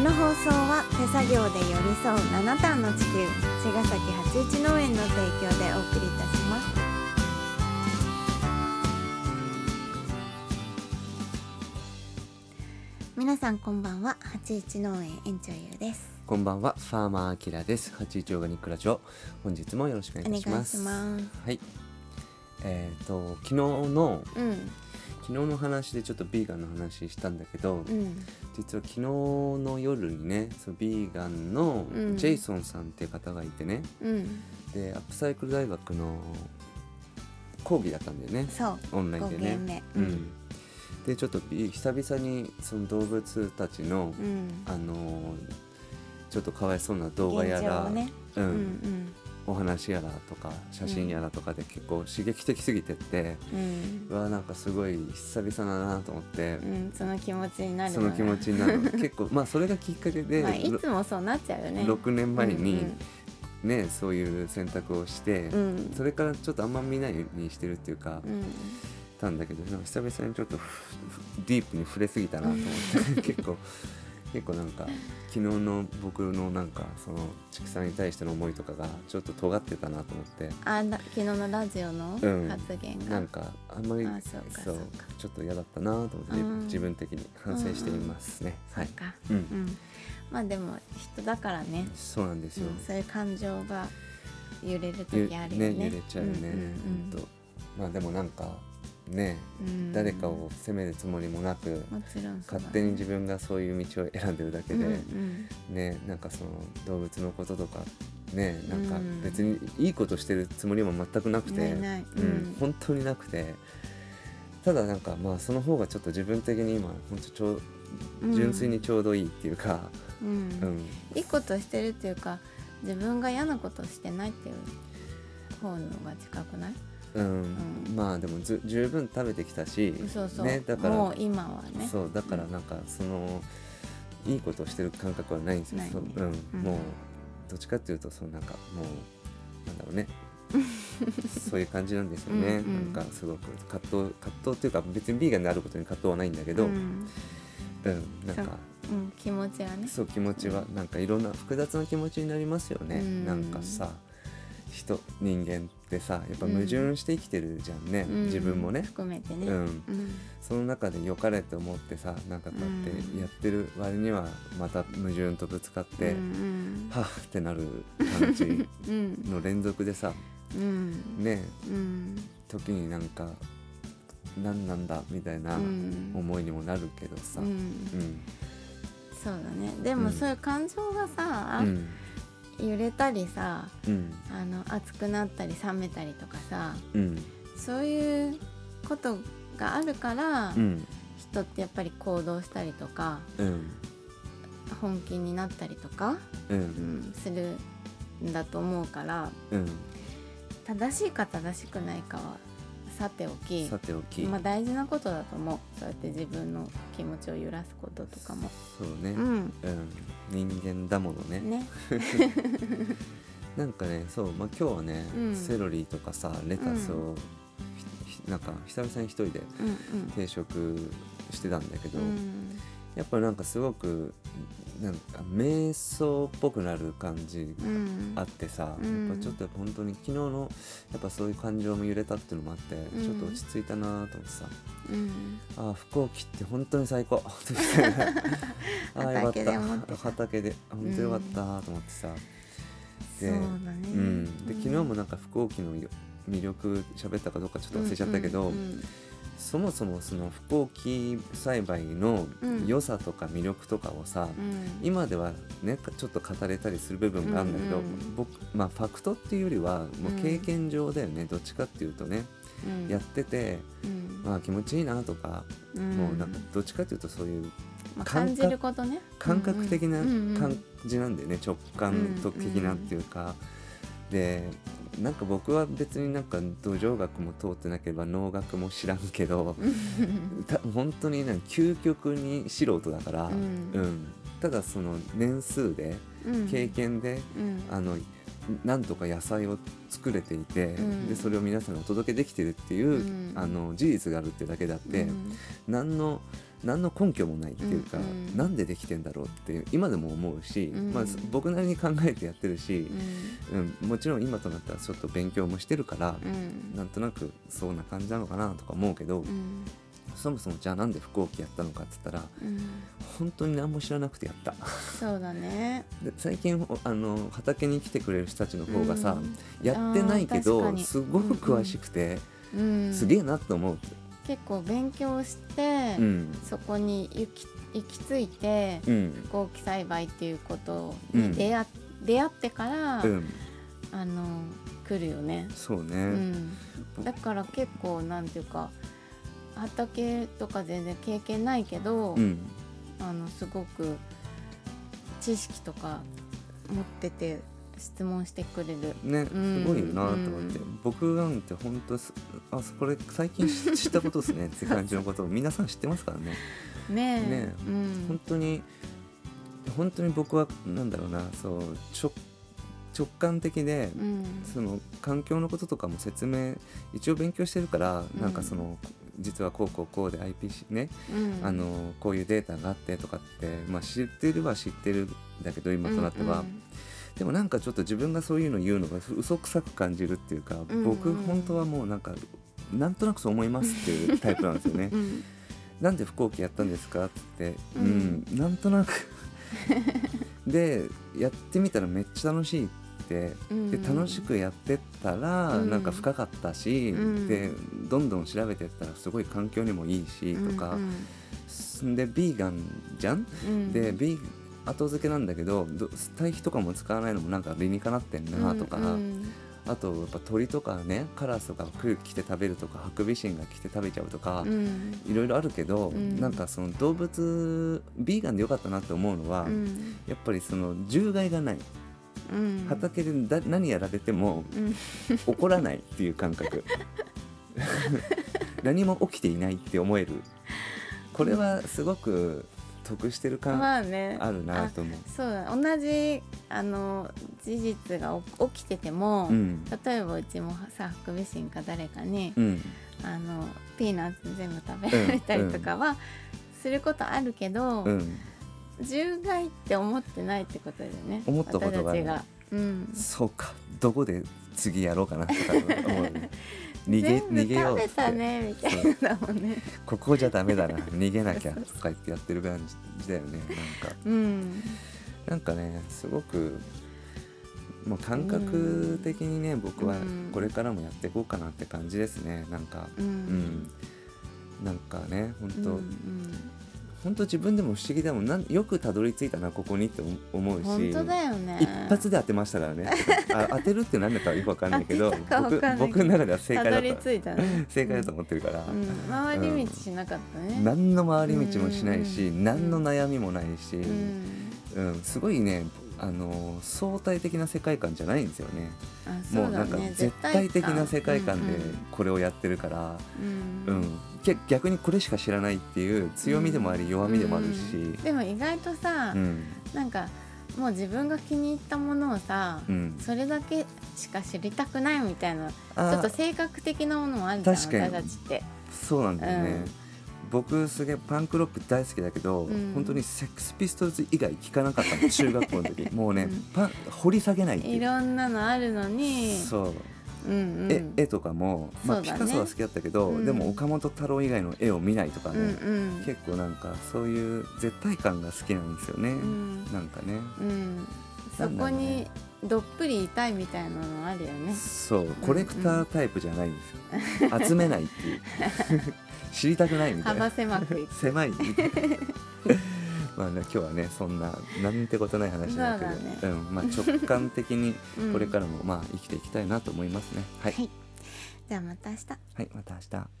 の放送は手作業で寄り添う七段の地球茅ヶ崎八一農園の提供でお送りいたします皆さんこんばんは八一農園園長ゆうですこんばんは、ファーマーアキラです。八一オーガニックラジオ、本日もよろしくお願いします。お願いしはい。えっ、と昨日のうん昨日の話でちょっとビーガンの話したんだけど、うん。実は昨日の夜にね、そのビーガンのうん。ジェイソンさんっていう方がいてね、うん。でアップサイクル大学の講義だったんだよね、そう。オンライン5でね。うん。でちょっとビ久々にその動物たちの、うん。あのちょっとかわいそうな動画やら、ね。うんお話やらとか写真やらとかで結構刺激的すぎてって、うん。うわなんかすごい久々だなと思って、うん、その気持ちになるその気持ちになる。の 結構まあそれがきっかけで、まあ、いつもそうなっちゃうよね。6年前にうんね、そういう選択をして、うん。うんそれからちょっとあんま見ないようにしてるっていうか、うん。たんだけど久々にちょっとディープに触れすぎたなと思って。結構結構なんか昨日の僕のなんかその畜産に対しての思いとかがちょっと尖ってたなと思って。あな昨日のラジオのうん。発言が、なんかあんまりあそうちょっと嫌だったなと思って、うん。自分的に反省していますね、はい。そうか。うん。うん。まあでも人だからね、そうなんですよ、うん、そういう感情が揺れるゆ時あるよね。揺れちゃうよね、うん。ほんと。まあでもなんかね、誰かを責めるつもりもなく、ね。勝手に自分がそういう道を選んでるだけで、うんうん。ねなんかその動物のこととかねなんかうん。別にいいことしてるつもりも全くなくて、うんうん。本当になくてただなんかまあその方がちょっと自分的に今本当ちょ純粋にちょうどいいっていうか、うん。うん。いいことしてるっていうか自分が嫌なことしてないっていう方のが近くない？うん。うんまあでもず十分食べてきたしそうそう、ね、だからもう今はね。そうだからなんかそのいいことをしてる感覚はないんですよ、ねそううん。うん。もうどっちかっていうとそのなんかもうなんだろうね。そういう感じなんですよね。うんうん。なんかすごく葛藤葛藤っていうか別にビーガンであることに葛藤はないんだけど、ううんんなんかうん、気持ちはね。そう気持ちはなんかいろんな複雑な気持ちになりますよね、うん。なんかさ人人間ってさやっぱ矛盾して生きてるじゃんね、うん。自分もね、含めてね、うん、うん。その中で良かれと思ってさなんかこうやってやってる割にはまた矛盾とぶつかって、うんはぁってなる感じ うん。の連続でさうん。ねうん。時になんか何なんだみたいなうん。思いにもなるけどさ、ううんん。そうだね。でもうん。そういう感情がさう、ん揺れたりさうん。あの熱くなったり冷めたりとかさうん。そういうことがあるから、うん。人ってやっぱり行動したりとかうん。本気になったりとか、ううんん、するんだと思うからうん。正しいか正しくないかはさておきさておき、まあ、大事なことだと思う。そうやって自分の気持ちを揺らすこととかも。そうね、ううん。ん人間だものね。ね。なんかねそう、まあ、今日はね、うん。セロリとかさレタスを、ひひなんか久々に一人でうん定食してたんだけど、うんうん。やっぱなんかすごくなんか瞑想っぽくなる感じうん。あってさ、うん。やっぱちょっと本当に昨日のやっぱそういう感情も揺れたっていうのもあって、ん。ちょっと落ち着いたなと思ってさ。うん。ああ服を着って本当に最高。ああよかった。た。畑で本当よかったと思ってさ、でね、うん、で昨日もなんか服を着の魅力喋ったかどうかちょっと忘れちゃったけど、うんうんそもそもその不幸木栽培のうん良さとか魅力とかをさ、うん。今ではねちょっと語れたりする部分があるんだけど、うんうん僕まあファクトっていうよりはもう経験上だよね、どっちかっていうとね、うん。やっててうん。まあ気持ちいいなとか、うん。もうなんかどっちかっていうとそういうまあ、感じることね。感覚的なうんうん感じなんだよね、直感的なっていうか、でなんか僕は別になんか土壌学も通ってなければ農学も知らんけど、本当になんか究極に素人だから、うん。うん。ただその年数でうん。経験で、うん。あのなんとか野菜を作れていて、うん。でそれを皆さんにお届けできてるっていう、うん。あの事実があるっていうだけであって、うん。何の何の根拠もないっていうか、うなんでできてんだろうって今でも思うし、うん。まあ、僕なりに考えてやってるしう、ん。うんもちろん今となったらちょっと勉強もしてるから、うん。なんとなくそうな感じなのかなとか思うけど、うんそもそもじゃあなんで飛行機やったのかって言ったらうん。本当に何も知らなくてやった。そうだね。で最近おあの畑に来てくれる人たちの方がさ、うん。やってないけどに。すごく詳しくて、うんすげえなと思う、結構勉強して、うん。そこに行き行き着いてうん。飛行機栽培っていうことに出会,、出会ってから、うん、あの来るよね、そうね、うん、だから結構なんていうか畑とか全然経験ないけど、うん。あのすごく知識とか持ってて質問してくれる。ね、うん。すごいよなと思って、うん僕なんて本当すあこれ最近知知ったことですね。って感じのことを。皆さん知ってますからね。ねえ。ねうん。本当に本当に僕はなんだろうな。そう直直感的で、うん。その環境のこととかも説明一応勉強してるから、うんなんかその実はこうこうこうで IPC ね、うん。あのこういうデータがあってとかって、まあ、知ってるは知ってるんだけど今となっては、うん。でもなんかちょっと自分がそういうの言うのが嘘くさく感じるっていうか、うん。僕本当はもうなんかなんとなくそう思いますっていうタイプなんですよね。う。ん。なんで飛行機やったんですかって言って、ううんん、なんとなく。でやってみたらめっちゃ楽しいってうんで楽しくやってったらうん。なんか深かったし、うん。でどんどん調べてったらすごい環境にもいいしとか、でビーガンじゃん、うん。でビー後付けなんだけどど堆肥とかも使わないのもなんか理にかなってんなとか、うん。あとやっぱ鳥とかねカラスとか来来て食べるとかハクビシンが来て食べちゃうとか、うん。いろいろあるけど、うん。なんかその動物ビーガンでよかったなって思うのは、うん。やっぱりその獣害がない。うん畑でだ何やられてもうん。怒らないっていう感覚。何も起きていないって思える。これはすごく得してる感まあね。あるなと思う。そうだ。同じあの事実が起起きてても、うん。例えばうちもさハクビシンか誰かに、うん。あのピーナッツ全部食べられたりとかは、することあるけど、うん、獣害って思ってないってことだよね。思ったことがない私たちが、うん、そうか。どこで次やろうかなとか思う。ね 逃げ逃げようっ食べたつってねみたいな。だもんねここじゃダメだな。逃げなきゃとか言ってやってる感じだよね。なんか。うん。なんかねすごくもう感覚的にね、僕はうん。これからもやっていこうかなって感じですね。なんか。ううん。ん、なんかね本当、うん本当自分でも不思議でもなんよくたどり着いたなここにって思うし。本当だよね。一発で当てましたからね。あ 当てるって何だかよくわかんないけど 僕かんないけど。僕の中では正解だと着いたね。正解だと思ってるから、うん、回り道しなかったね、何の回り道もしないし、うん。何の悩みもないし、うん。うん、すごいねあの相対的な世界観じゃないんですよね。もうなんかね絶対的な世界観でうんうん。これをやってるから、ううん。んけ逆にこれしか知らないっていう強みでもあり弱みでもあるし、うん。でも意外とさ、うん。なんかもう自分が気に入ったものをさ、うんそれだけしか知りたくないみたいなちょっと性格的なものもあるじゃん私たちってそうなんだよね、うん僕すげえパンクロック大好きだけど、うん。本当にセックスピストルズ以外聞かなかったの中学校の時 もうね、うんパン掘り下げないっていう。いろんなのあるのに。そう。うんうん。絵絵とかも、まあね。ピカソは好きだったけど、うん。でも岡本太郎以外の絵を見ないとかね、うんうん。結構なんかそういう絶対感が好きなんですよね、うん。なんかね。うんそこにね。どっぷりいたいみたいなのあるよね。そうコレクタータイプじゃないんですよ、集めないっていう。知りたくないみたいな。幅狭くいく。狭いみたいな。まあね今日はねそんななんてことない話だけどそううんまあ、直感的に うん。これからもまあ生きていきたいなと思いますね、はい、はい。じゃあまた明日。はい、また明日